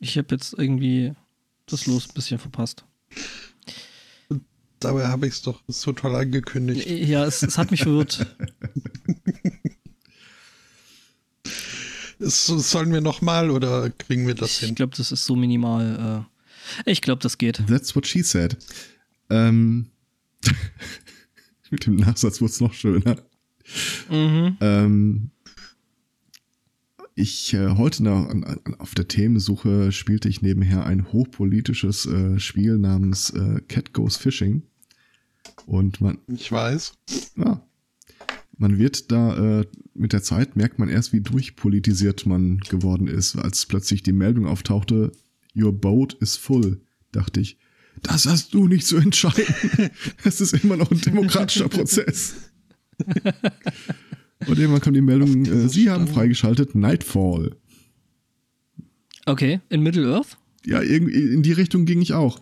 Ich habe jetzt irgendwie das Los ein bisschen verpasst. Dabei habe ich es doch so toll angekündigt. Ja, es, es hat mich verwirrt. Es, sollen wir nochmal oder kriegen wir das ich hin? Ich glaube, das ist so minimal. Äh, ich glaube, das geht. That's what she said. Ähm, mit dem Nachsatz wurde es noch schöner. Mhm. Ähm, ich äh, heute nach, an, an, auf der Themensuche spielte ich nebenher ein hochpolitisches äh, Spiel namens äh, Cat Goes Fishing. Und man. Ich weiß. Ja. Man wird da äh, mit der Zeit merkt man erst, wie durchpolitisiert man geworden ist, als plötzlich die Meldung auftauchte, Your boat is full, dachte ich. Das hast du nicht zu entscheiden. Es ist immer noch ein demokratischer Prozess. Und irgendwann kam die Meldung, äh, Sie haben freigeschaltet Nightfall. Okay, in Middle-earth? Ja, in die Richtung ging ich auch.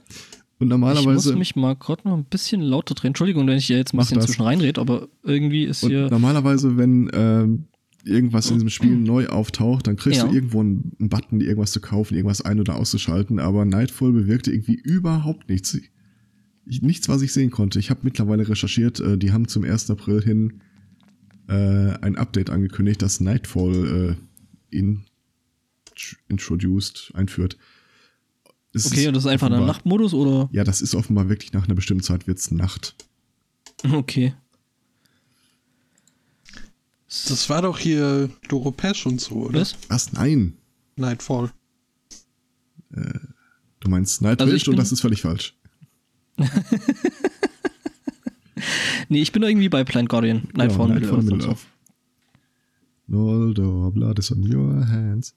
Und normalerweise. Ich muss mich mal gerade noch ein bisschen lauter drehen. Entschuldigung, wenn ich hier jetzt ein bisschen zwischen reinrede, aber irgendwie ist und hier. Normalerweise, wenn ähm, irgendwas in diesem Spiel neu auftaucht, dann kriegst Ja. du irgendwo einen, einen Button, irgendwas zu kaufen, irgendwas ein- oder auszuschalten, aber Nightfall bewirkte irgendwie überhaupt nichts. Ich, nichts, was ich sehen konnte. Ich habe mittlerweile recherchiert, äh, die haben zum 1. April hin äh, ein Update angekündigt, das Nightfall äh, in, introduced, einführt. Es Okay, und das ist einfach der offenbar- Nachtmodus oder? Ja, das ist offenbar wirklich nach einer bestimmten Zeit wird's Nacht. Okay. Das war doch hier Doro Pesch und so, oder? Was? Was? Nein. Nightfall. Du meinst Nightwish Also und das ist völlig falsch. Nee, ich bin irgendwie bei Plant Guardian. Nightfall, Ja, Middle-earth und so. Middle-earth. Noldor, blood is on your hands.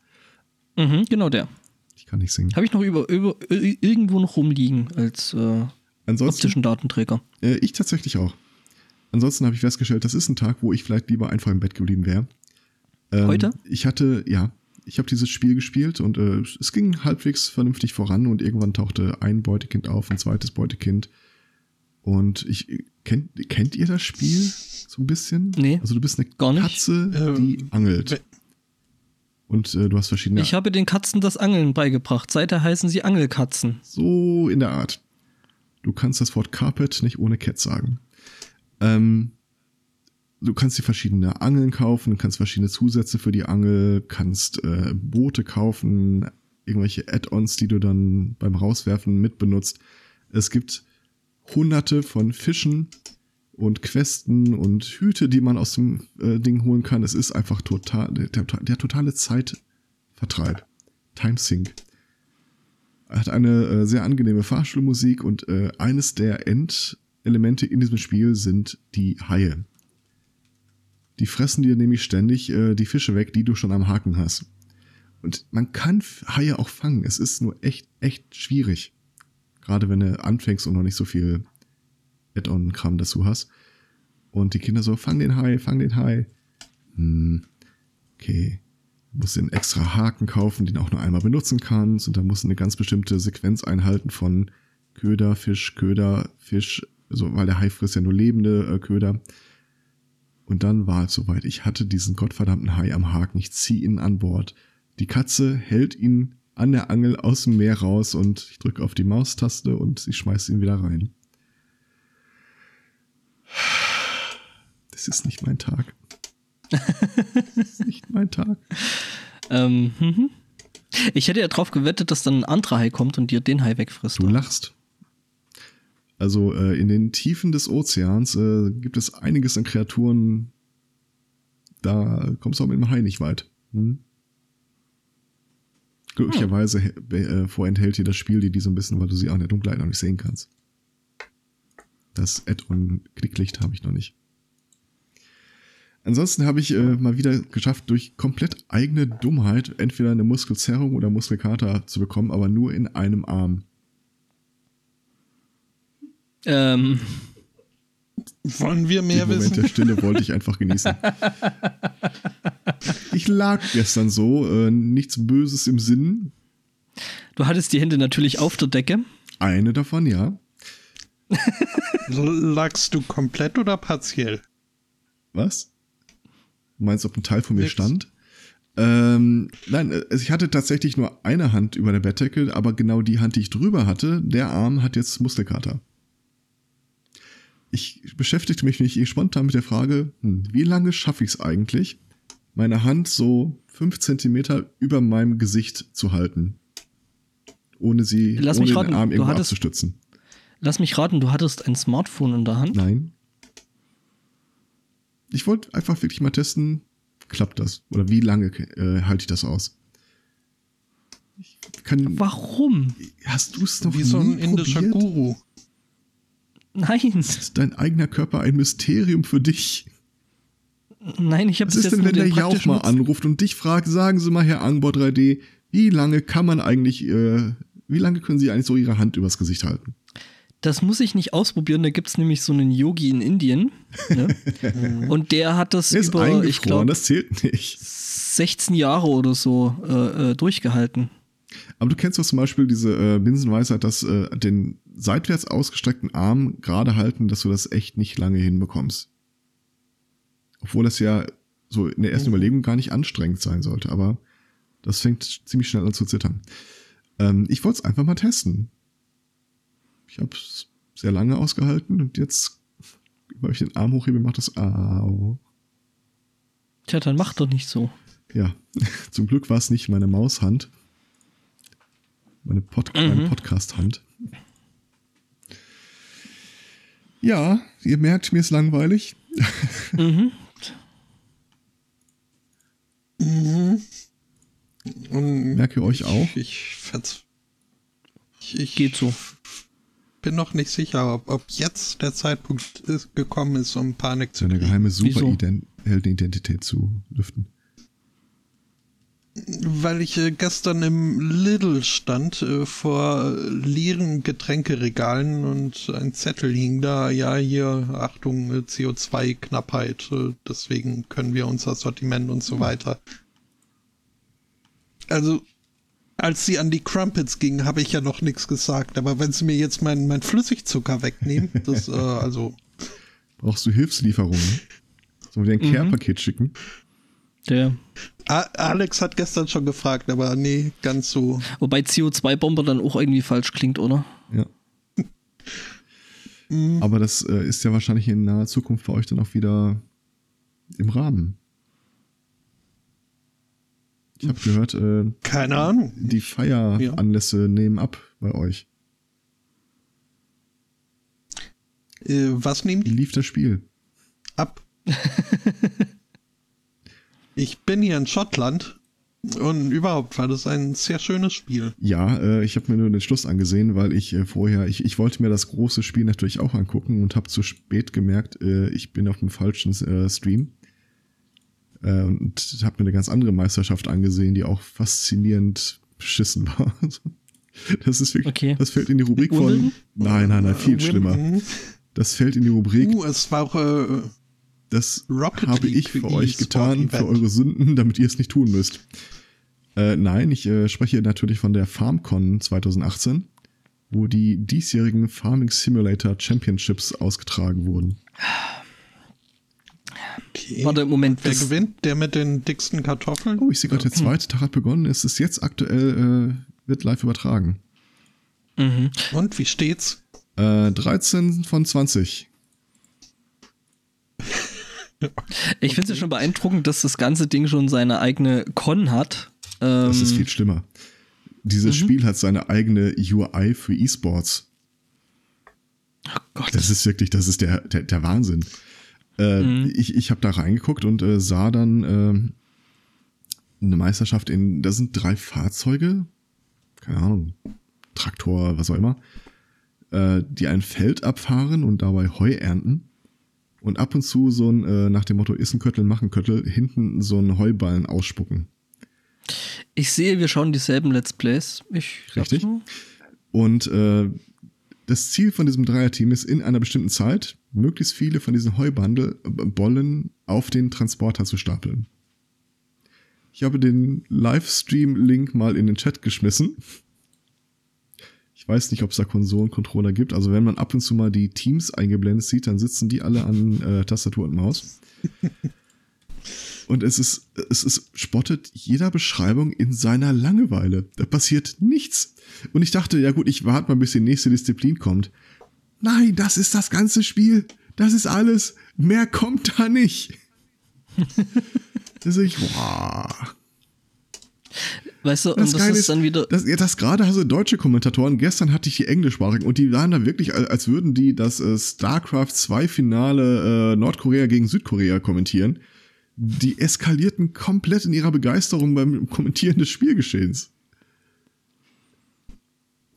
Mhm, genau der. Ich kann nicht singen. Habe ich noch über, über, ir- irgendwo noch rumliegen als äh, optischen Datenträger. äh, ich tatsächlich auch. Ansonsten habe ich festgestellt, das ist ein Tag, wo ich vielleicht lieber einfach im Bett geblieben wäre. Ähm, Heute? Ich hatte, ja, ich habe dieses Spiel gespielt und äh, es ging halbwegs vernünftig voran und irgendwann tauchte ein Beutekind auf, ein zweites Beutekind. Und ich, kennt, kennt ihr das Spiel so ein bisschen? Nee, Also du bist eine gar nicht. Katze, Ähm, die angelt. we- Und äh, du hast verschiedene Ich habe den Katzen das Angeln beigebracht. Seither heißen sie Angelkatzen. So in der Art. Du kannst das Wort Carpet nicht ohne Cat sagen. Ähm, du kannst dir verschiedene Angeln kaufen, kannst verschiedene Zusätze für die Angel, kannst äh, Boote kaufen, irgendwelche Add-ons, die du dann beim Rauswerfen mitbenutzt. Es gibt hunderte von Fischen und Questen und Hüte, die man aus dem äh, Ding holen kann. Es ist einfach total der, der, totale Zeitvertreib. Timesync hat eine äh, sehr angenehme Fahrstuhlmusik und äh, eines der Endelemente in diesem Spiel sind die Haie. Die fressen dir nämlich ständig äh, die Fische weg, die du schon am Haken hast. Und man kann Haie auch fangen. Es ist nur echt, echt schwierig. Gerade wenn du anfängst und noch nicht so viel Add-on-Kram dazu hast. Und die Kinder so, fang den Hai, fang den Hai. Hm, okay. Du musst den extra Haken kaufen, den auch nur einmal benutzen kannst. Und da musst du eine ganz bestimmte Sequenz einhalten von Köder, Fisch, Köder, Fisch. Also, weil der Hai frisst ja nur lebende äh, Köder. Und dann war es soweit. Ich hatte diesen gottverdammten Hai am Haken. Ich ziehe ihn an Bord. Die Katze hält ihn an der Angel aus dem Meer raus und ich drücke auf die Maustaste und sie schmeißt ihn wieder rein. Das ist nicht mein Tag. Das ist nicht mein Tag. Ähm, mhm. Ich hätte ja drauf gewettet, dass dann ein anderer Hai kommt und dir den Hai wegfrisst. Du lachst. Also äh, in den Tiefen des Ozeans äh, gibt es einiges an Kreaturen. Da kommst du auch mit dem Hai nicht weit. Hm? Glücklicherweise he- be- äh, vorenthält dir das Spiel dir die so ein bisschen, weil du sie auch in der Dunkelheit noch nicht sehen kannst. Das Add-on Knicklicht habe ich noch nicht. Ansonsten habe ich äh, mal wieder geschafft, durch komplett eigene Dummheit entweder eine Muskelzerrung oder Muskelkater zu bekommen, aber nur in einem Arm. Ähm, Wollen wir Den mehr Moment wissen? der Stille wollte ich einfach genießen. Lag gestern so, äh, nichts Böses im Sinn. du hattest die Hände natürlich auf der Decke. Eine davon, ja. Lagst du komplett oder partiell? Was? Du meinst, ob ein Teil von mir Nix. stand? Ähm, nein, also ich hatte tatsächlich nur eine Hand über der Bettdecke, aber genau die Hand, die ich drüber hatte, der Arm hat jetzt Muskelkater. Ich beschäftigte mich nicht spontan mit der Frage, hm, wie lange schaffe ich es eigentlich, meine Hand so fünf Zentimeter über meinem Gesicht zu halten, ohne sie Lass ohne mich den raten, Arm du irgendwo hattest- abzustützen. Lass mich raten, du hattest ein Smartphone in der Hand? Nein. Ich wollte einfach wirklich mal testen, klappt das? Oder wie lange äh, halte ich das aus? Ich kann, Warum? hast du es noch Wie so ein nie indischer probiert? Guru. Nein, Ist dein eigener Körper ein Mysterium für dich? Nein, ich habe Was ist jetzt denn, nur wenn der Jauch mal anruft und dich fragt, sagen Sie mal, Herr Angbor 3D, wie lange kann man eigentlich, äh, wie lange können Sie eigentlich so Ihre Hand übers Gesicht halten? Das muss ich nicht ausprobieren. Da gibt's nämlich so einen Yogi in Indien. Ne? Und der hat das Der ist über, ich glaube, das zählt nicht. 16 Jahre oder so äh, äh, durchgehalten. Aber du kennst doch zum Beispiel diese äh, Binsenweisheit, dass äh, den seitwärts ausgestreckten Arm gerade halten, dass du das echt nicht lange hinbekommst. Obwohl das ja so in der ersten Mhm. Überlegung gar nicht anstrengend sein sollte, aber das fängt ziemlich schnell an zu zittern. Ähm, ich wollte es einfach mal testen. Ich habe es sehr lange ausgehalten und jetzt, weil ich den Arm hochhebe, macht das Au. Tja, dann mach doch nicht so. Ja, zum Glück war es nicht meine Maushand. Meine, Pod meine Podcast-Hand. Ja, ihr merkt, mir ist langweilig. Mhm. Und Merke euch auch. Ich, ich, ich, ich Geht so. bin noch nicht sicher, ob, ob jetzt der Zeitpunkt ist, gekommen ist, um Panik zu Seine kriegen. geheime? Superheldenidentität zu lüften. Weil ich äh, gestern im Lidl stand äh, vor leeren Getränkeregalen und ein Zettel hing da, ja hier, Achtung, äh, CO2-Knappheit, äh, deswegen können wir unser Sortiment und so weiter. Also, als sie an die Crumpets gingen, habe ich ja noch nichts gesagt, aber wenn sie mir jetzt mein, mein Flüssigzucker wegnehmen, das, äh, also, Brauchst du Hilfslieferungen? Sollen wir dir ein Mhm. Care-Paket schicken? Der, A Alex hat gestern schon gefragt, aber nee, ganz so. wobei CO2-Bomber dann auch irgendwie falsch klingt, oder? Ja. Aber das äh, ist ja wahrscheinlich in naher Zukunft für euch dann auch wieder im Rahmen. Ich habe gehört, äh, Keine Ahnung. die Feieranlässe nehmen ab bei euch. Äh, was nehmen Wie die lief das Spiel? ab? ich bin hier in Schottland und überhaupt war das ein sehr schönes Spiel. Ja, äh, ich habe mir nur den Schluss angesehen, weil ich äh, vorher, ich, ich wollte mir das große Spiel natürlich auch angucken und habe zu spät gemerkt, äh, ich bin auf dem falschen äh, Stream. Äh, und habe mir eine ganz andere Meisterschaft angesehen, die auch faszinierend beschissen war. Das ist wirklich, Okay. das fällt in die Rubrik von. Wimbledon? Nein, nein, nein, viel Äh, schlimmer. Wimbledon. Das fällt in die Rubrik, Uh, es war auch äh, das Rocket habe League ich für euch E-Sport getan, für Event. eure Sünden, damit ihr es nicht tun müsst. Äh, nein, ich äh, spreche natürlich von der FarmCon 2018, wo die diesjährigen Farming Simulator Championships ausgetragen wurden. okay. Warte, Moment. Wer das- gewinnt? Der mit den dicksten Kartoffeln? Oh, ich sehe gerade, der zweite Tag hat begonnen. Es ist jetzt aktuell, äh, wird live übertragen. Mhm. Und wie steht's? Äh, 13 von 20. Ich finde es ja schon beeindruckend, dass das ganze Ding schon seine eigene Con hat. Ähm, Das ist viel schlimmer. Dieses Spiel hat seine eigene UI für E-Sports. oh Gott. Das ist wirklich, das ist der, der, der Wahnsinn. Äh, Ich, ich habe da reingeguckt und äh, sah dann ähm, eine Meisterschaft in, da sind drei Fahrzeuge, keine Ahnung, Traktor, was auch immer, äh, die ein Feld abfahren und dabei Heu ernten. Und ab und zu so ein, äh, nach dem Motto, ist ein Köttel, mach ein Köttel, hinten so einen Heuballen ausspucken. Ich sehe, wir schauen dieselben Let's Plays. Ich Richtig. Und äh, das Ziel von diesem Dreierteam ist, in einer bestimmten Zeit möglichst viele von diesen Heubollen auf den Transporter zu stapeln. Ich habe den Livestream-Link mal in den Chat geschmissen. Ich weiß nicht, ob es da Konsolencontroller gibt. Also wenn man ab und zu mal die Teams eingeblendet sieht, dann sitzen die alle an äh, Tastatur und Maus. Und es ist, es ist, spottet jeder Beschreibung in seiner Langeweile. Da passiert nichts. Und ich dachte, ja gut, ich warte mal, bis die nächste Disziplin kommt. Nein, das ist das ganze Spiel. Das ist alles. Mehr kommt da nicht. das ist ich, wow. Weißt du, das und das ist, ist dann wieder. Das, ja, das gerade also deutsche Kommentatoren, gestern hatte ich die englischsprachigen und die waren da wirklich, als würden die das äh, StarCraft 2 Finale äh, Nordkorea gegen Südkorea kommentieren. Die eskalierten komplett in ihrer Begeisterung beim Kommentieren des Spielgeschehens.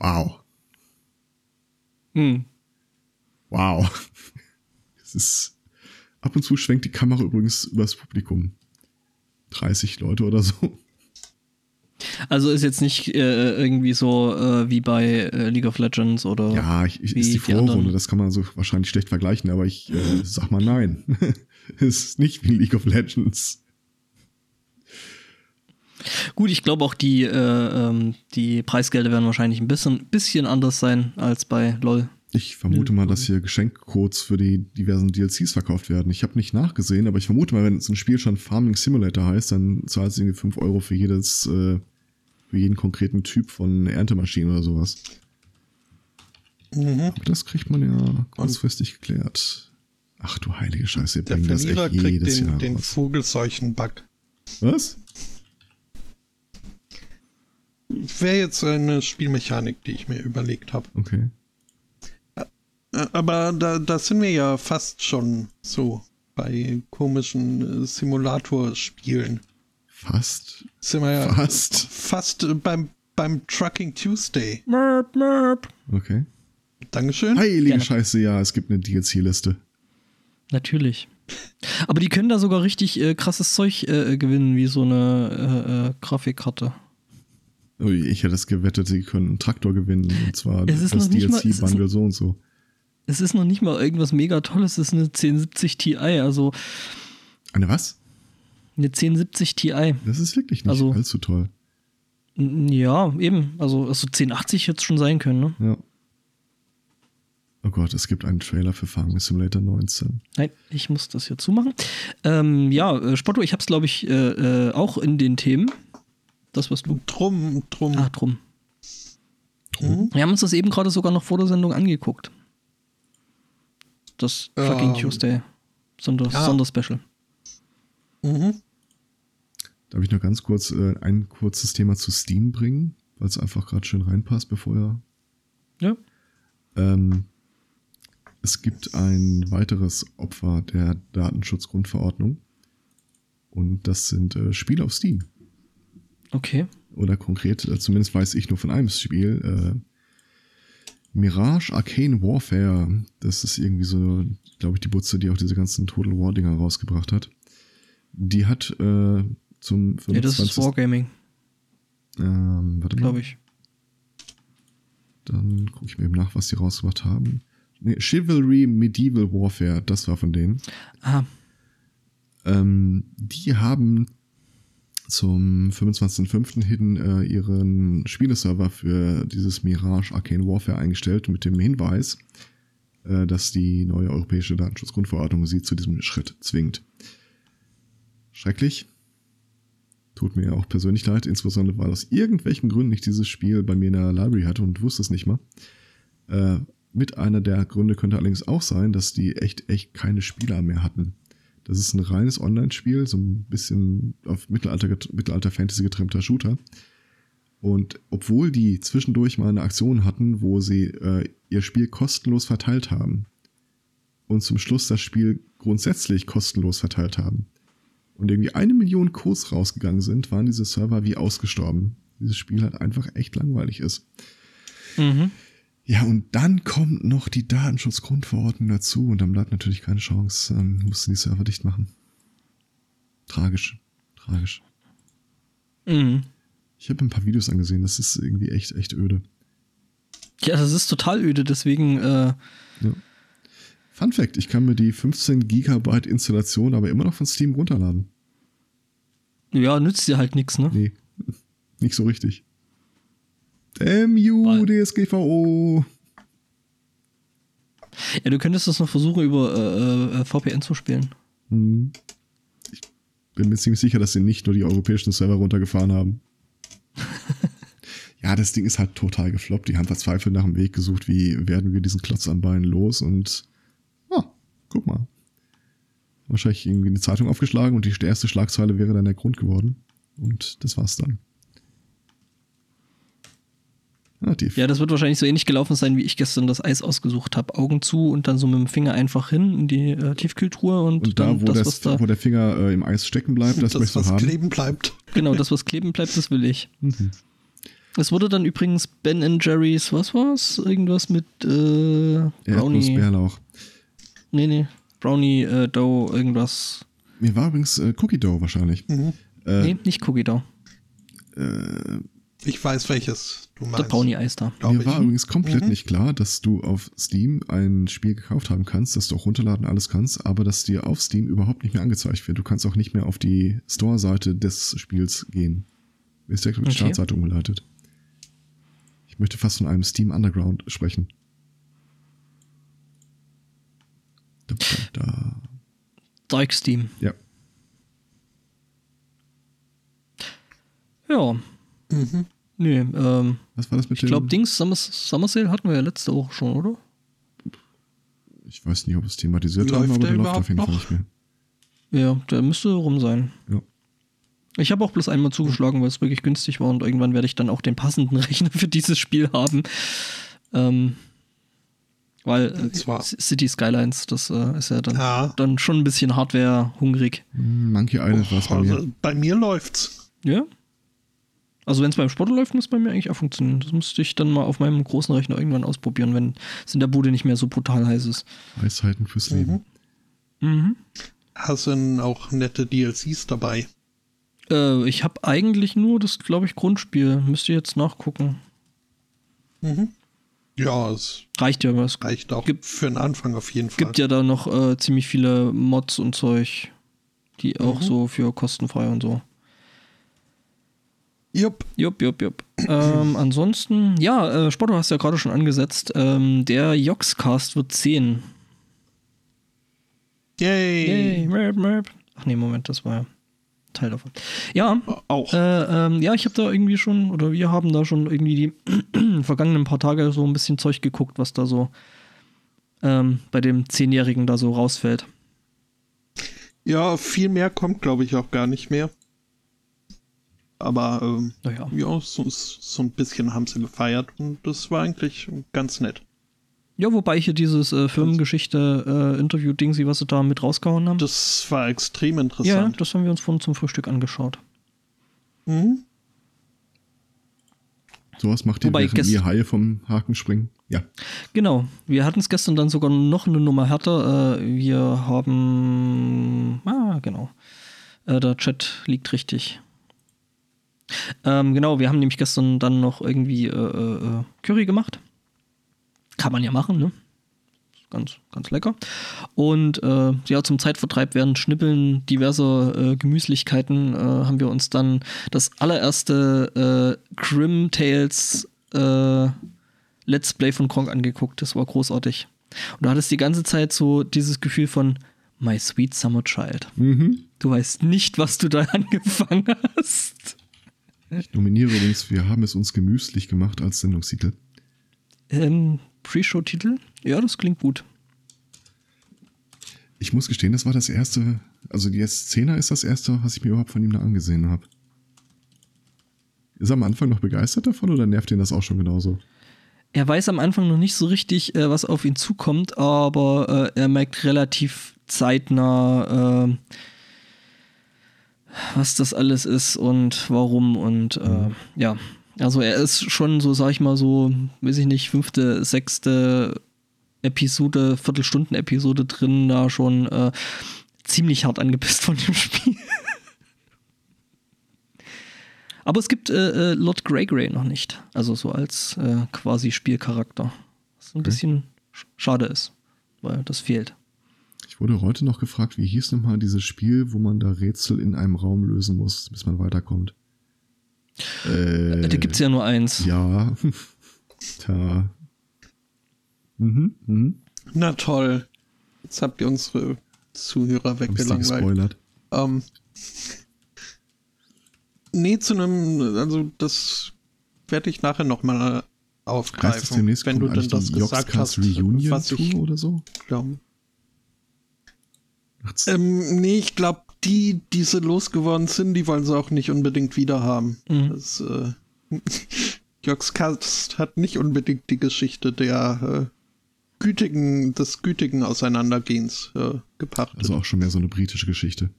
Wow. Hm. Wow. Es ist. Ab und zu schwenkt die Kamera übrigens übers Publikum. 30 Leute oder so. Also ist jetzt nicht äh, irgendwie so äh, wie bei äh, League of Legends oder. Ja, ich, ist die Vorrunde, die das kann man so wahrscheinlich schlecht vergleichen, aber ich äh, sag mal nein. es ist nicht wie League of Legends. Gut, ich glaube auch die, äh, ähm, die Preisgelder werden wahrscheinlich ein bisschen, bisschen anders sein als bei LOL. Ich vermute mal, dass hier Geschenkcodes für die diversen DLCs verkauft werden. Ich habe nicht nachgesehen, aber ich vermute mal, wenn es ein Spiel schon Farming Simulator heißt, dann zahlt es irgendwie 5 Euro für jedes äh, für jeden konkreten Typ von Erntemaschinen oder sowas. Mhm. Aber das kriegt man ja kurzfristig geklärt. Ach du heilige Scheiße, wir bringen das echt jedes den, Jahr den Vogelseuchen-Bug. Was? Wäre jetzt eine Spielmechanik, die ich mir überlegt habe. Okay. Aber da, da sind wir ja fast schon so bei komischen äh, Simulatorspielen. Fast. Sind wir ja fast. Fast beim, beim Trucking Tuesday. Merp, merp. Okay. Dankeschön. Heilige Gerne. Scheiße, ja, es gibt eine DLC-Liste. Natürlich. Aber die können da sogar richtig äh, krasses Zeug äh, gewinnen, wie so eine äh, äh Grafikkarte. Ui, ich hätte es gewettet, sie können einen Traktor gewinnen. Und zwar das DLC-Bundle so und so. Es ist noch nicht mal irgendwas mega Tolles, es ist eine 1070 Ti, also. Eine was? Eine 1070 Ti. Das ist wirklich nicht also, allzu toll. Ja, eben. Also, also 1080 hätte es schon sein können, ne? Ja. Oh Gott, es gibt einen Trailer für Farming Simulator 19. Nein, ich muss das hier zumachen. Ähm, ja, äh, Spotto, ich hab's, glaube ich, äh, äh, auch in den Themen. Das, was du. Drum, drum. Ach, drum. drum. Wir haben uns das eben gerade sogar noch vor der Sendung angeguckt. Das fucking ähm, Tuesday. Sonder, ja. Sonderspecial. Mhm. Darf ich noch ganz kurz äh, ein kurzes Thema zu Steam bringen, weil es einfach gerade schön reinpasst, bevor er. Ja. Ähm, es gibt ein weiteres Opfer der Datenschutzgrundverordnung. Und das sind äh, Spiele auf Steam. Okay. Oder konkret, äh, zumindest weiß ich nur von einem Spiel. Äh, Mirage Arcane Warfare. Das ist irgendwie so, glaube ich, die Butze, die auch diese ganzen Total War-Dinger rausgebracht hat. Die hat äh, zum 25. Ja, das ist Wargaming. Ähm, warte mal. Glaube ich. Dann gucke ich mir eben nach, was die rausgebracht haben. Nee, Chivalry Medieval Warfare, das war von denen. Ah. Ähm, die haben zum 25.05. hin äh, ihren Spieleserver für dieses Mirage Arcane Warfare eingestellt mit dem Hinweis, äh, dass die neue europäische Datenschutzgrundverordnung sie zu diesem Schritt zwingt. Schrecklich. Tut mir auch persönlich leid, insbesondere weil aus irgendwelchen Gründen ich dieses Spiel bei mir in der Library hatte und wusste es nicht mal. Äh, mit einer der Gründe könnte allerdings auch sein, dass die echt, echt keine Spieler mehr hatten. Das ist ein reines Online-Spiel, so ein bisschen auf Mittelalter, Mittelalter-Fantasy getrimmter Shooter. Und obwohl die zwischendurch mal eine Aktion hatten, wo sie äh, ihr Spiel kostenlos verteilt haben und zum Schluss das Spiel grundsätzlich kostenlos verteilt haben, und irgendwie eine Million Kurs rausgegangen sind, waren diese Server wie ausgestorben. Dieses Spiel halt einfach echt langweilig ist. Mhm. Ja, und dann kommt noch die Datenschutzgrundverordnung dazu und dann bleibt natürlich keine Chance, ähm, mussten die Server dicht machen. Tragisch. Tragisch. Mhm. Ich habe ein paar Videos angesehen, das ist irgendwie echt, echt öde. Ja, das ist total öde, deswegen. Äh ja. Fun Fact: Ich kann mir die 15 Gigabyte Installation aber immer noch von Steam runterladen. Ja, nützt dir halt nichts, ne? Nee, nicht so richtig. MU, DSGVO. Ja, du könntest das noch versuchen, über äh, äh, VPN zu spielen. Hm. Ich bin mir ziemlich sicher, dass sie nicht nur die europäischen Server runtergefahren haben. ja, das Ding ist halt total gefloppt. Die haben verzweifelt nach dem Weg gesucht, wie werden wir diesen Klotz am Bein los und guck mal. Wahrscheinlich irgendwie eine Zeitung aufgeschlagen und die erste Schlagzeile wäre dann der Grund geworden. Und das war's dann. Relativ. Ja, das wird wahrscheinlich so ähnlich gelaufen sein, wie ich gestern das Eis ausgesucht habe. Augen zu und dann so mit dem Finger einfach hin in die äh, Tiefkühltruhe und, und da, wo, das, das, da, wo der Finger äh, im Eis stecken bleibt, das, das möchtest du was haben. kleben bleibt. Genau, das, was kleben bleibt, das will ich. Mhm. Es wurde dann übrigens Ben Jerry's, was war's? Irgendwas mit äh, Brownie. Erdnussbärlauch. Nee, nee. Brownie äh, Dough, irgendwas. Mir war übrigens äh, Cookie Dough wahrscheinlich. Mhm. Äh, nee, nicht Cookie Dough. äh, Ich weiß, welches du Der meinst. Brownie Eis da. Mir ich. war übrigens komplett Mhm. nicht klar, dass du auf Steam ein Spiel gekauft haben kannst, dass du auch runterladen alles kannst, aber dass dir auf Steam überhaupt nicht mehr angezeigt wird. Du kannst auch nicht mehr auf die Store-Seite des Spiels gehen. Ist direkt auf die Okay. Startseite umgeleitet. Ich möchte fast von einem Steam Underground sprechen. Da, da, da. Dark Steam. Ja. Ja. Mhm. Nee, ähm, Was war das mit ich glaube? Dings, Summer, Summer Sale hatten wir ja letzte Woche schon, oder? Ich weiß nicht, ob es thematisiert Läuft haben, aber der der läuft auf jeden Fall noch? nicht mehr. Ja, der müsste rum sein. Ja. Ich habe auch bloß einmal zugeschlagen, weil es wirklich günstig war und irgendwann werde ich dann auch den passenden Rechner für dieses Spiel haben. Ähm, weil äh, City Skylines, das äh, ist ja dann, Ja. dann schon ein bisschen Hardware-hungrig. Monkey Island war es bei mir. Also, bei mir läuft's. Ja? Also wenn es beim Sport läuft, muss es bei mir eigentlich auch funktionieren. Das müsste ich dann mal auf meinem großen Rechner irgendwann ausprobieren, wenn es in der Bude nicht mehr so brutal heiß ist. Weisheiten fürs Leben. Mhm. Hast denn auch nette DLCs dabei? Äh, ich habe eigentlich nur das, glaube ich, Grundspiel. Müsste ich jetzt nachgucken. Mhm. Ja, es Reicht ja, es reicht auch Gibt- für den Anfang auf jeden Fall. gibt ja da noch äh, ziemlich viele Mods und Zeug, die auch Mhm. so für kostenfrei und so. Jupp. Jupp, jupp, jupp. ähm, ansonsten, ja, äh, hast du ja gerade schon angesetzt. Ähm, der Joxcast wird 10. Yay. Yay, merp, merp. Ach nee, Moment, das war ja Teil davon. Ja, Auch. äh, ähm, ja, ich habe da irgendwie schon, oder wir haben da schon irgendwie die vergangenen paar Tage so ein bisschen Zeug geguckt, was da so ähm, bei dem Zehnjährigen da so rausfällt. Ja, viel mehr kommt, glaube ich, auch gar nicht mehr. Aber ähm, Naja. ja, so, so ein bisschen haben sie gefeiert und das war eigentlich ganz nett. Ja, wobei hier dieses äh, Firmengeschichte-Interview-Ding, was sie da mit rausgehauen haben. Das war extrem ja, interessant. das haben wir uns vorhin zum Frühstück angeschaut. Mhm. Sowas macht ihr, während wir Haie vom Haken springen. Ja. Genau, wir hatten es gestern dann sogar noch eine Nummer härter. Äh, wir haben. Ah, genau. Äh, der Chat liegt richtig. Ähm, genau, wir haben nämlich gestern dann noch irgendwie äh, äh, Curry gemacht. Kann man ja machen, ne? Ganz, ganz lecker. Und äh, ja, zum Zeitvertreib während Schnippeln diverser äh, Gemüslichkeiten äh, haben wir uns dann das allererste äh, Grim Tales äh, Let's Play von Kronk angeguckt. Das war großartig. Und du hattest die ganze Zeit so dieses Gefühl von My Sweet Summer Child. Mhm. Du weißt nicht, was du da angefangen hast. Ich nominiere übrigens, wir haben es uns gemüßlich gemacht als Sendungstitel. Ähm, Pre-Show-Titel? Ja, das klingt gut. Ich muss gestehen, das war das erste, also die Szene ist das erste, was ich mir überhaupt von ihm da angesehen habe. Ist er am Anfang noch begeistert davon oder nervt ihn das auch schon genauso? Er weiß am Anfang noch nicht so richtig, äh, was auf ihn zukommt, aber äh, er merkt relativ zeitnah, äh, was das alles ist und warum und äh, ja. Also er ist schon so, sag ich mal so, weiß ich nicht, fünfte, sechste Episode, Viertelstunden-Episode drin, da schon äh, ziemlich hart angepisst von dem Spiel. Aber es gibt äh, äh, Lord Grey Grey noch nicht. Also so als äh, quasi Spielcharakter. Was ein bisschen sch- schade ist, weil das fehlt. Ich wurde heute noch gefragt, wie hieß nochmal dieses Spiel, wo man da Rätsel in einem Raum lösen muss, bis man weiterkommt. Äh, da gibt es ja nur eins. Ja. da. Mhm, mhm. Na toll. Jetzt habt ihr unsere Zuhörer weggelangweilt. gespoilert. Ähm, Nee, zu einem, also das werde ich nachher nochmal aufgreifen, heißt das demnächst wenn du dann das gesagt hast, Reunion was ich oder so? glaube. Ähm, nee, ich glaube, die, die sie losgeworden sind, die wollen sie auch nicht unbedingt wieder haben. Mhm. Das, äh, Joxcast hat nicht unbedingt die Geschichte der äh, gütigen, des gütigen Auseinandergehens äh, gepachtet. Also auch schon mehr so eine britische Geschichte.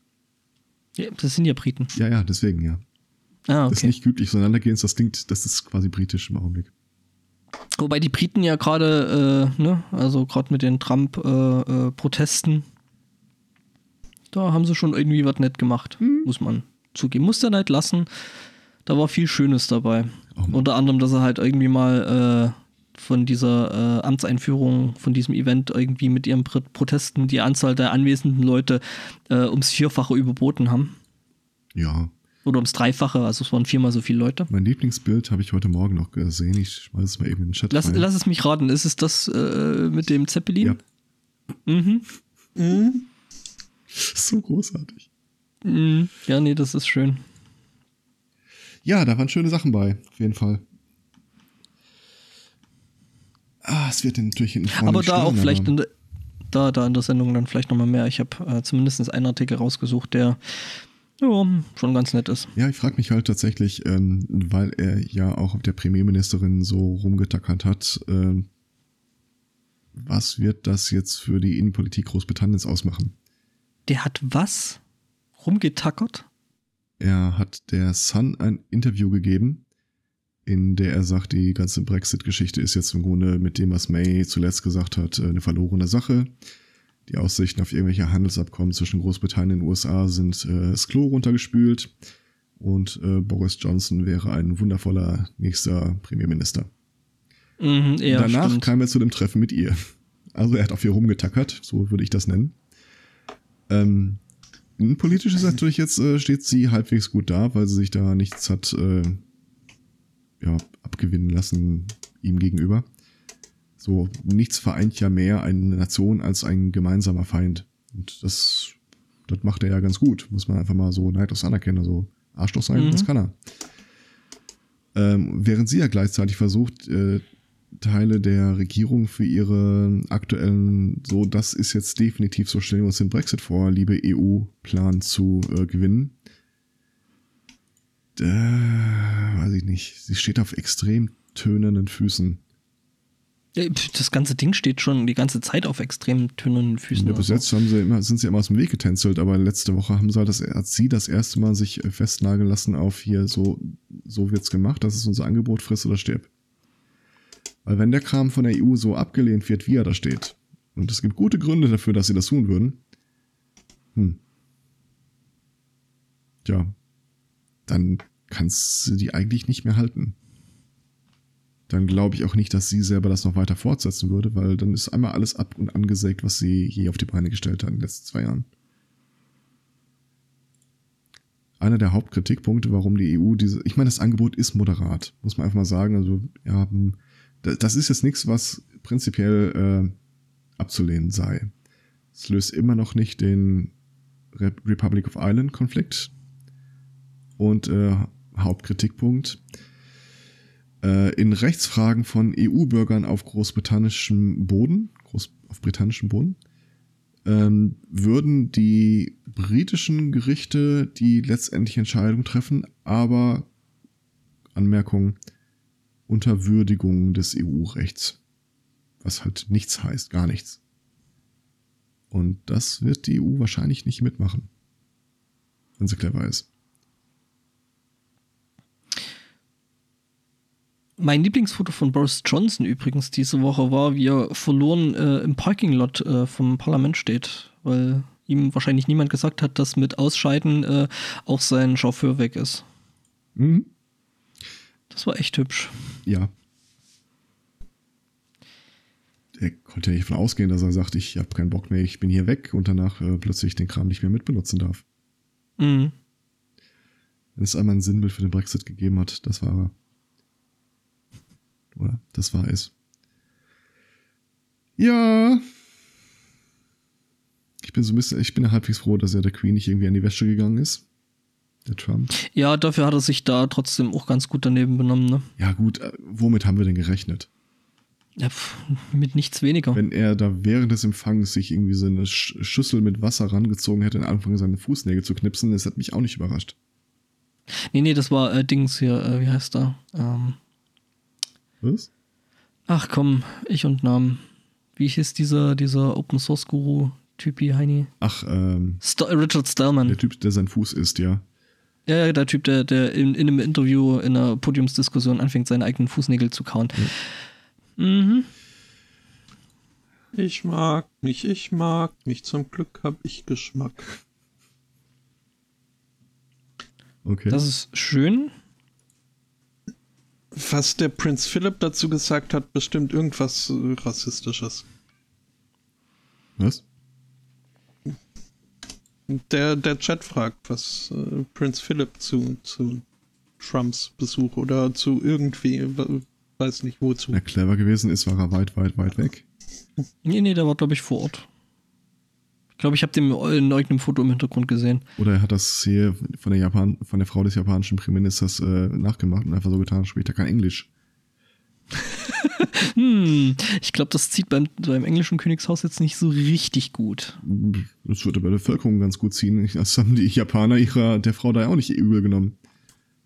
Ja, das sind ja Briten. Ja, ja, deswegen, ja. Ah, Das ist okay. nicht gütlich auseinandergehens, das klingt, das ist quasi britisch im Augenblick. Wobei die Briten ja gerade, äh, ne, also gerade mit den Trump-Protesten, äh, Protesten, da haben sie schon irgendwie was nett gemacht, muss man zugeben. Muss der nicht lassen. Da war viel Schönes dabei. Oh. Unter anderem, dass er halt irgendwie mal äh, von dieser äh, Amtseinführung, von diesem Event irgendwie mit ihren Pr Protesten die Anzahl der anwesenden Leute äh, ums Vierfache überboten haben. Ja, Oder ums Dreifache, also es waren viermal so viele Leute. mein Lieblingsbild habe ich heute Morgen noch gesehen. Ich schmeiße es mal eben in den Chat Lass, rein. lass es mich raten, ist es das äh, mit dem Zeppelin? Ja. Mhm. Mhm. So großartig. Mhm. Ja, nee, das ist schön. Ja, da waren schöne Sachen bei, auf jeden Fall. Ah, es wird natürlich vorne aber da auch vielleicht in der, da, da in der Sendung dann vielleicht nochmal mehr. Ich habe äh, zumindest einen Artikel rausgesucht, der ja, schon ganz nett ist. Ja, ich frage mich halt tatsächlich, ähm, weil er ja auch auf der Premierministerin so rumgetackert hat, ähm, was wird das jetzt für die Innenpolitik Großbritanniens ausmachen? Der hat was? Rumgetackert? Er hat der Sun ein Interview gegeben, in der er sagt, die ganze Brexit-Geschichte ist jetzt im Grunde mit dem, was May zuletzt gesagt hat, eine verlorene Sache. Die Aussichten auf irgendwelche Handelsabkommen zwischen Großbritannien und den USA sind äh, das Klo runtergespült und äh, Boris Johnson wäre ein wundervoller nächster Premierminister. Mhm, Danach stimmt. kam er zu dem Treffen mit ihr. Also er hat auf ihr rumgetackert, so würde ich das nennen. Ähm, politisch ist natürlich jetzt, äh, steht sie halbwegs gut da, weil sie sich da nichts hat äh, ja, abgewinnen lassen ihm gegenüber. So, nichts vereint ja mehr eine Nation als ein gemeinsamer Feind. Und das, das macht er ja ganz gut. Muss man einfach mal so neidlos anerkennen. Also Arschloch sein, Mhm. das kann er. Ähm, während sie ja gleichzeitig versucht, äh, Teile der Regierung für ihre aktuellen, so das ist jetzt definitiv so stellen wir uns den Brexit vor, liebe EU-Plan zu äh, gewinnen. Äh, weiß ich nicht. Sie steht auf extrem tönenden Füßen. Äh, Das ganze Ding steht schon die ganze Zeit auf extrem dünnen Füßen. Ja, bis so. jetzt haben sie immer, sind sie immer aus dem Weg getänzelt, aber letzte Woche haben sie halt das, hat sie das erste Mal sich äh, festnageln lassen auf hier so, so wird's gemacht, das ist unser Angebot, friss oder stirb. Weil wenn der Kram von der EU so abgelehnt wird, wie er da steht, und es gibt gute Gründe dafür, dass sie das tun würden, hm. Tja, dann kannst du die eigentlich nicht mehr halten. Dann glaube ich auch nicht, dass sie selber das noch weiter fortsetzen würde, weil dann ist einmal alles ab und angesägt, was sie je auf die Beine gestellt hat in den letzten zwei Jahren. Einer der Hauptkritikpunkte, warum die EU diese, ich meine, das Angebot ist moderat, muss man einfach mal sagen. Also, ja, hm, da- das ist jetzt nichts, was prinzipiell äh, abzulehnen sei. Es löst immer noch nicht den Re Republic of Ireland Konflikt. Und äh, Hauptkritikpunkt, äh, in Rechtsfragen von EU-Bürgern auf großbritannischem Boden, Groß, auf britannischem Boden, ähm, würden die britischen Gerichte die letztendliche Entscheidung treffen, aber Anmerkung unter Würdigung des EU-Rechts. Was halt nichts heißt, gar nichts. Und das wird die EU wahrscheinlich nicht mitmachen. Wenn sie clever ist. Mein Lieblingsfoto von Boris Johnson übrigens diese Woche war, wie er verloren äh, im Parkinglot äh, vom Parlament steht, weil ihm wahrscheinlich niemand gesagt hat, dass mit Ausscheiden äh, auch sein Chauffeur weg ist. Mhm. Das war echt hübsch. Ja. Er konnte ja nicht davon ausgehen, dass er sagt, ich habe keinen Bock mehr, ich bin hier weg und danach äh, plötzlich den Kram nicht mehr mitbenutzen darf. Mhm. Wenn es einmal ein Sinnbild für den Brexit gegeben hat, das war er. Oder das war es. Ja. Ich bin so ein bisschen, ich bin halbwegs froh, dass er der Queen nicht irgendwie an die Wäsche gegangen ist. Der Trump. Ja, dafür hat er sich da trotzdem auch ganz gut daneben benommen, ne? Ja, gut, äh, womit haben wir denn gerechnet? Ja, pf, mit nichts weniger. Wenn er da während des Empfangs sich irgendwie so eine Sch Schüssel mit Wasser rangezogen hätte und angefangen, seine Fußnägel zu knipsen, das hat mich auch nicht überrascht. Nee, nee, das war äh, Dings hier, äh, wie heißt er? Ähm, Was? ach komm, ich und Namen. Wie hieß dieser, dieser Open Source Guru, Typi Heini? Ach, ähm, St Richard Stallman. der Typ, der sein Fuß isst, ja. Ja, ja, der Typ, der, der in, in einem Interview, in einer Podiumsdiskussion anfängt, seine eigenen Fußnägel zu kauen. Mhm. Ich mag mich, ich mag mich. Zum Glück hab ich Geschmack. Okay. Das ist schön. Was der Prinz Philipp dazu gesagt hat, bestimmt irgendwas Rassistisches. Was? Der, der Chat fragt, was äh, Prinz Philipp zu, zu Trumps Besuch oder zu irgendwie, äh, weiß nicht wozu. Wenn er clever gewesen ist, war er weit, weit, weit weg. Nee, nee, der war, glaube ich, vor Ort. Ich glaube, ich habe den in irgendeinem Foto im Hintergrund gesehen. Oder er hat das hier von der Japan, von der Frau des japanischen Premierministers äh, nachgemacht und einfach so getan, spricht er kein Englisch. Hm, ich glaube, das zieht beim, beim englischen Königshaus jetzt nicht so richtig gut. Das würde bei der Bevölkerung ganz gut ziehen. Das haben die Japaner ihrer der Frau da ja auch nicht übel genommen.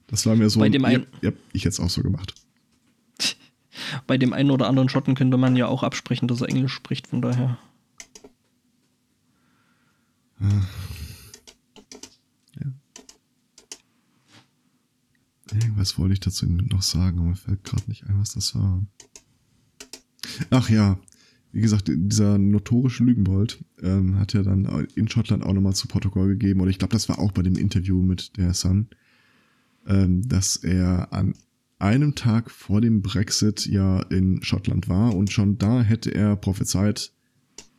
Das war mir so. Bei dem ja, einen- ja, ich hätte es auch so gemacht. Bei dem einen oder anderen Schotten könnte man ja auch absprechen, dass er Englisch spricht, von daher. Irgendwas wollte ich dazu noch sagen, aber mir fällt gerade nicht ein, was das war. Ach ja, wie gesagt, dieser notorische Lügenbold ähm, hat ja dann in Schottland auch nochmal zu Protokoll gegeben, oder ich glaube, das war auch bei dem Interview mit der Sun, ähm, dass er an einem Tag vor dem Brexit ja in Schottland war und schon da hätte er prophezeit,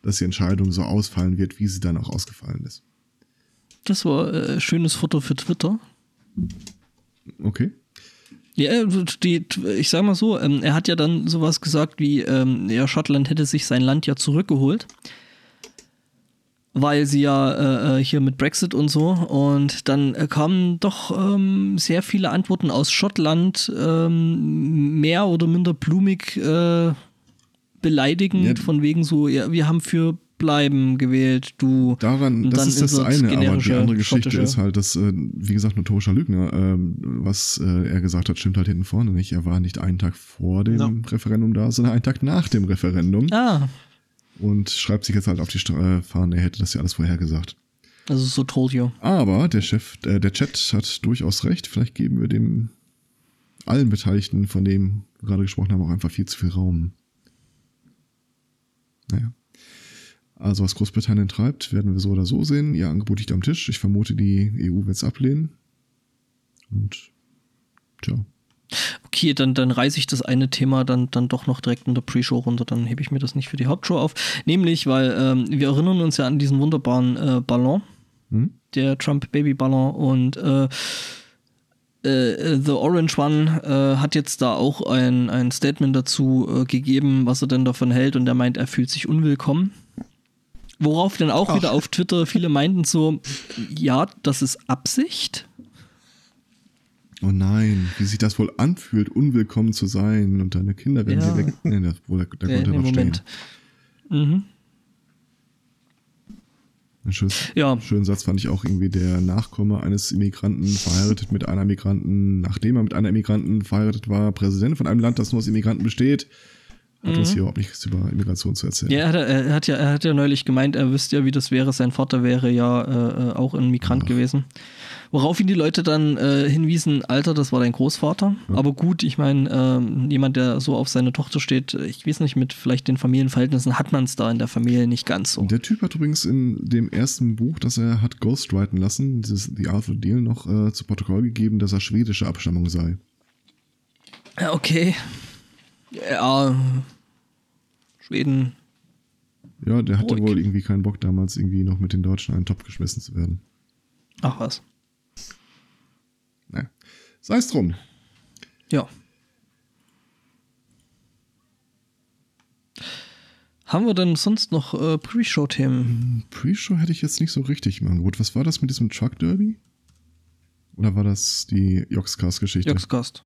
dass die Entscheidung so ausfallen wird, wie sie dann auch ausgefallen ist. Das war äh, schönes Foto für Twitter. Okay. Ja, äh, die, ich sag mal so, ähm, er hat ja dann sowas gesagt wie, ähm, ja, Schottland hätte sich sein Land ja zurückgeholt, weil sie ja äh, äh, hier mit Brexit und so und dann äh, kamen doch ähm, sehr viele Antworten aus Schottland, ähm, mehr oder minder blumig äh, beleidigend, Ja. von wegen so, ja, wir haben für Bleiben gewählt, du. Daran, Und das dann ist das insert eine, aber die andere Geschichte schottische- ist halt, dass, äh, wie gesagt, notorischer Lügner, ähm, was äh, er gesagt hat, stimmt halt hinten vorne nicht. Er war nicht einen Tag vor dem Ja. Referendum da, sondern einen Tag nach dem Referendum Ah, und schreibt sich jetzt halt auf die Stra- äh, Fahne, er hätte das ja alles vorher gesagt. also so told you. Aber der Chef, äh, der Chat hat durchaus recht. Vielleicht geben wir dem allen Beteiligten, von dem wir gerade gesprochen haben, auch einfach viel zu viel Raum. Naja. Also was Großbritannien treibt, werden wir so oder so sehen. Ihr Angebot liegt am Tisch. Ich vermute, die EU wird es ablehnen. Und tja. Okay, dann, dann reiße ich das eine Thema dann, dann doch noch direkt in der Pre-Show runter, dann hebe ich mir das nicht für die Hauptshow auf. Nämlich, weil ähm, wir erinnern uns ja an diesen wunderbaren äh, Ballon, Hm? der Trump-Baby-Ballon und äh, äh, The Orange One äh, hat jetzt da auch ein, ein Statement dazu äh, gegeben, was er denn davon hält und er meint, er fühlt sich unwillkommen. Worauf dann auch Ach. wieder auf Twitter viele meinten so, ja, das ist Absicht. Oh nein, wie sich das wohl anfühlt, unwillkommen zu sein und deine Kinder werden Ja. hier weg. Nee, das, wohl, da, da Äh, konnte er noch Moment. stehen. Mhm. Ein schön, Ja. schönen Satz fand ich auch irgendwie, der Nachkomme eines Immigranten verheiratet mit einer Migranten, nachdem er mit einer Immigranten verheiratet war, Präsident von einem Land, das nur aus Immigranten besteht, hat uns hier überhaupt nichts über Immigration zu erzählen. Mhm. Ja, er hat, er hat ja, er hat ja neulich gemeint, er wüsste ja, wie das wäre. Sein Vater wäre ja äh, äh, auch ein Migrant gewesen. Worauf ihn die Leute dann äh, hinwiesen, Alter, das war dein Großvater. Aber gut, ich meine, ähm, jemand, der so auf seine Tochter steht, ich weiß nicht, mit vielleicht den Familienverhältnissen hat man es da in der Familie nicht ganz so. Der Typ hat übrigens in dem ersten Buch, das er hat ghostwriten lassen, dieses The Arthur Deal, noch äh, zu Protokoll gegeben, dass er schwedische Abstammung sei. Ja, okay. Ja, Schweden. Ja, der hatte Ruhig. wohl irgendwie keinen Bock damals irgendwie noch mit den Deutschen einen Topf geschmissen zu werden. Ach was. Naja. Sei es drum. Ja. Haben wir denn sonst noch äh, Pre-Show-Themen? Pre-Show hätte ich jetzt nicht so richtig im Angebot. Was war das mit diesem Truck Derby? Oder war das die Joxcast-Geschichte? Joxcast.